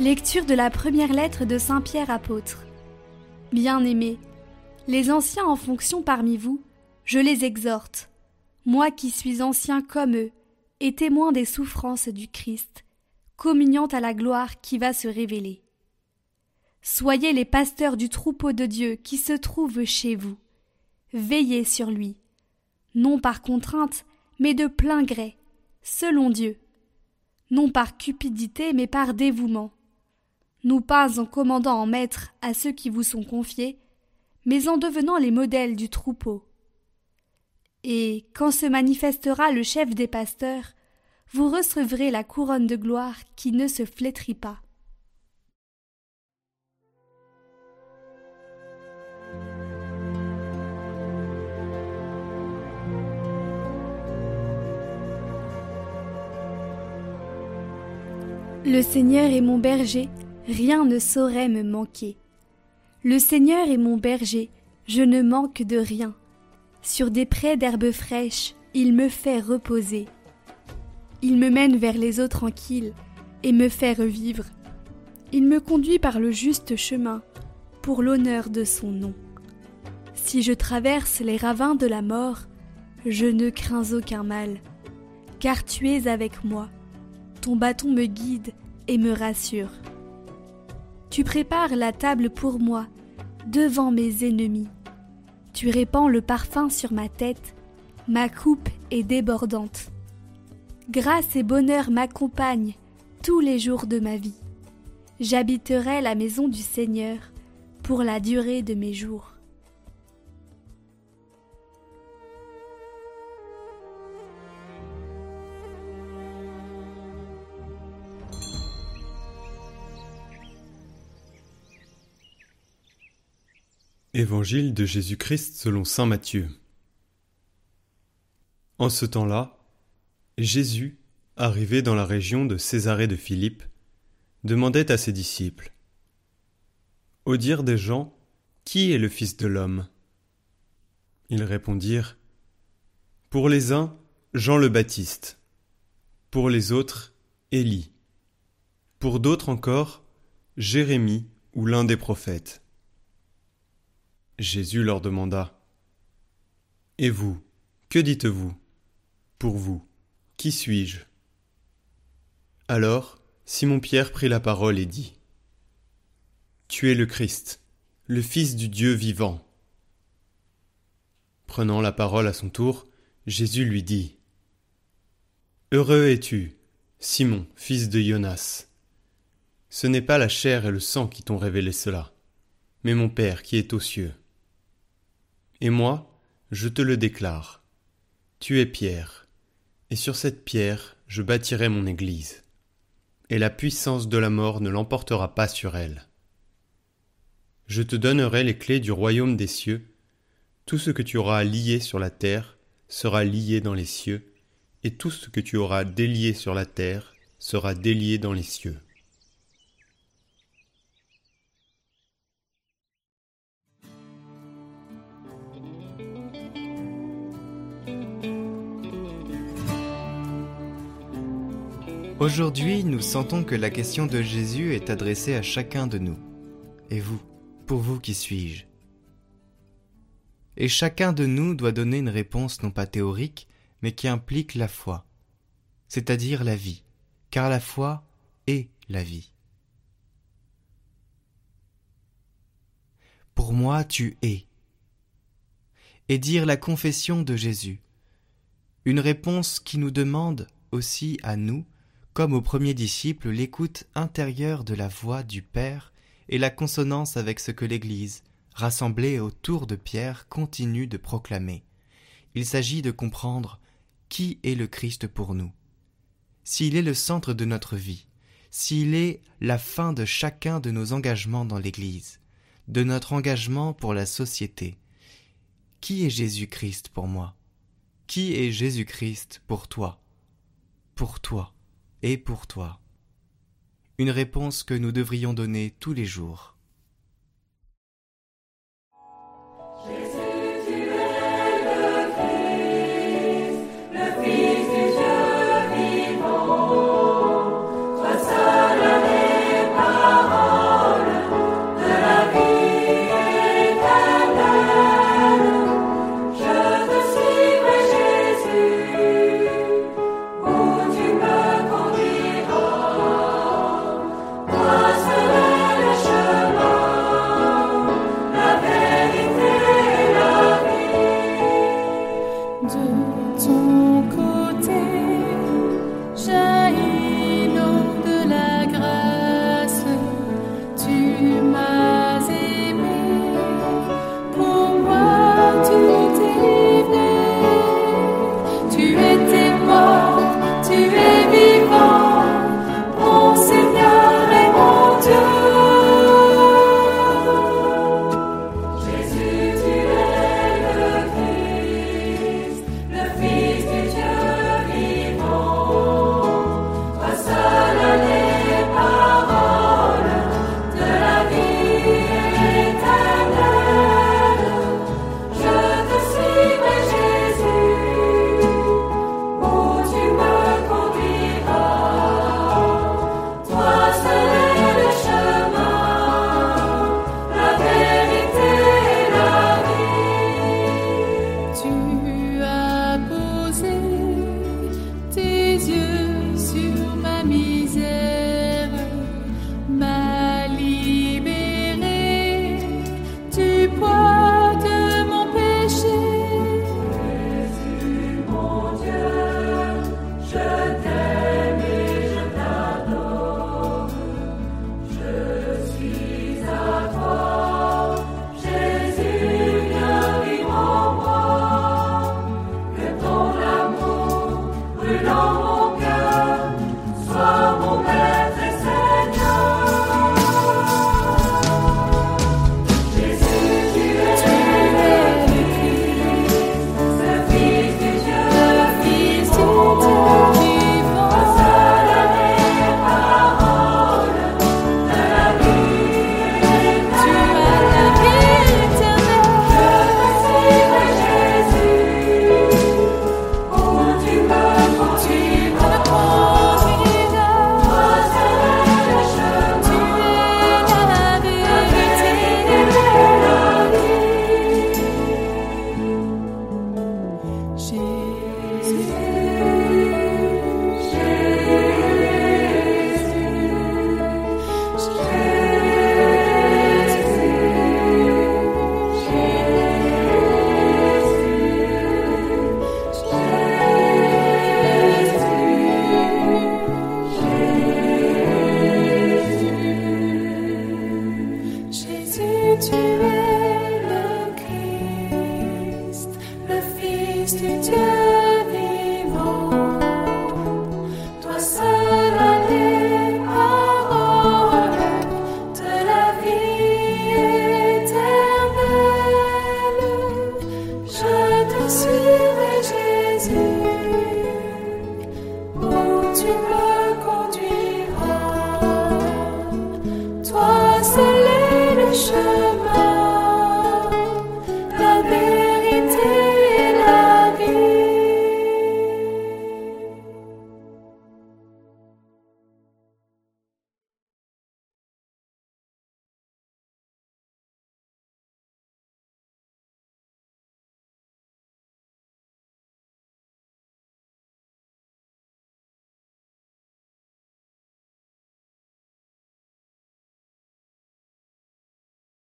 Lecture de la première lettre de Saint Pierre apôtre. Bien-aimés, les anciens en fonction parmi vous, je les exhorte, moi qui suis ancien comme eux, et témoin des souffrances du Christ, communiant à la gloire qui va se révéler. Soyez les pasteurs du troupeau de Dieu qui se trouve chez vous. Veillez sur lui, non par contrainte, mais de plein gré, selon Dieu, non par cupidité, mais par dévouement nous pas en commandant en maître à ceux qui vous sont confiés, mais en devenant les modèles du troupeau. Et quand se manifestera le chef des pasteurs, vous recevrez la couronne de gloire qui ne se flétrit pas. Le Seigneur est mon berger, rien ne saurait me manquer. Le Seigneur est mon berger, je ne manque de rien. Sur des prés d'herbes fraîches, il me fait reposer. Il me mène vers les eaux tranquilles et me fait revivre. Il me conduit par le juste chemin, pour l'honneur de son nom. Si je traverse les ravins de la mort, je ne crains aucun mal, car tu es avec moi. Ton bâton me guide et me rassure. Tu prépares la table pour moi, devant mes ennemis. Tu répands le parfum sur ma tête, ma coupe est débordante. Grâce et bonheur m'accompagnent tous les jours de ma vie. J'habiterai la maison du Seigneur pour la durée de mes jours. Évangile de Jésus-Christ selon Saint Matthieu. En ce temps-là, Jésus, arrivé dans la région de Césarée de Philippe, demandait à ses disciples Au dire des gens, qui est le Fils de l'homme? Ils répondirent Pour les uns, Jean le Baptiste, pour les autres, Élie, pour d'autres encore, Jérémie ou l'un des prophètes. Jésus leur demanda Et vous, que dites-vous Pour vous, qui suis-je? Alors Simon-Pierre prit la parole et dit Tu es le Christ, le Fils du Dieu vivant. Prenant la parole à son tour, Jésus lui dit Heureux es-tu, Simon, fils de Jonas. Ce n'est pas la chair et le sang qui t'ont révélé cela, mais mon Père qui est aux cieux. Et moi, je te le déclare. Tu es pierre, et sur cette pierre je bâtirai mon Église, et la puissance de la mort ne l'emportera pas sur elle. Je te donnerai les clés du royaume des cieux, tout ce que tu auras lié sur la terre sera lié dans les cieux, et tout ce que tu auras délié sur la terre sera délié dans les cieux. Aujourd'hui, nous sentons que la question de Jésus est adressée à chacun de nous. Et vous, pour vous, qui suis-je? Et chacun de nous doit donner une réponse non pas théorique, mais qui implique la foi, c'est-à-dire la vie, car la foi est la vie. Pour moi, tu es. Et dire la confession de Jésus, une réponse qui nous demande aussi à nous comme au premier disciple, l'écoute intérieure de la voix du Père et la consonance avec ce que l'Église, rassemblée autour de Pierre, continue de proclamer. Il s'agit de comprendre qui est le Christ pour nous. S'il est le centre de notre vie, s'il est la fin de chacun de nos engagements dans l'Église, de notre engagement pour la société, qui est Jésus-Christ pour moi? Qui est Jésus-Christ pour toi? Pour toi et pour toi. Une réponse que nous devrions donner tous les jours.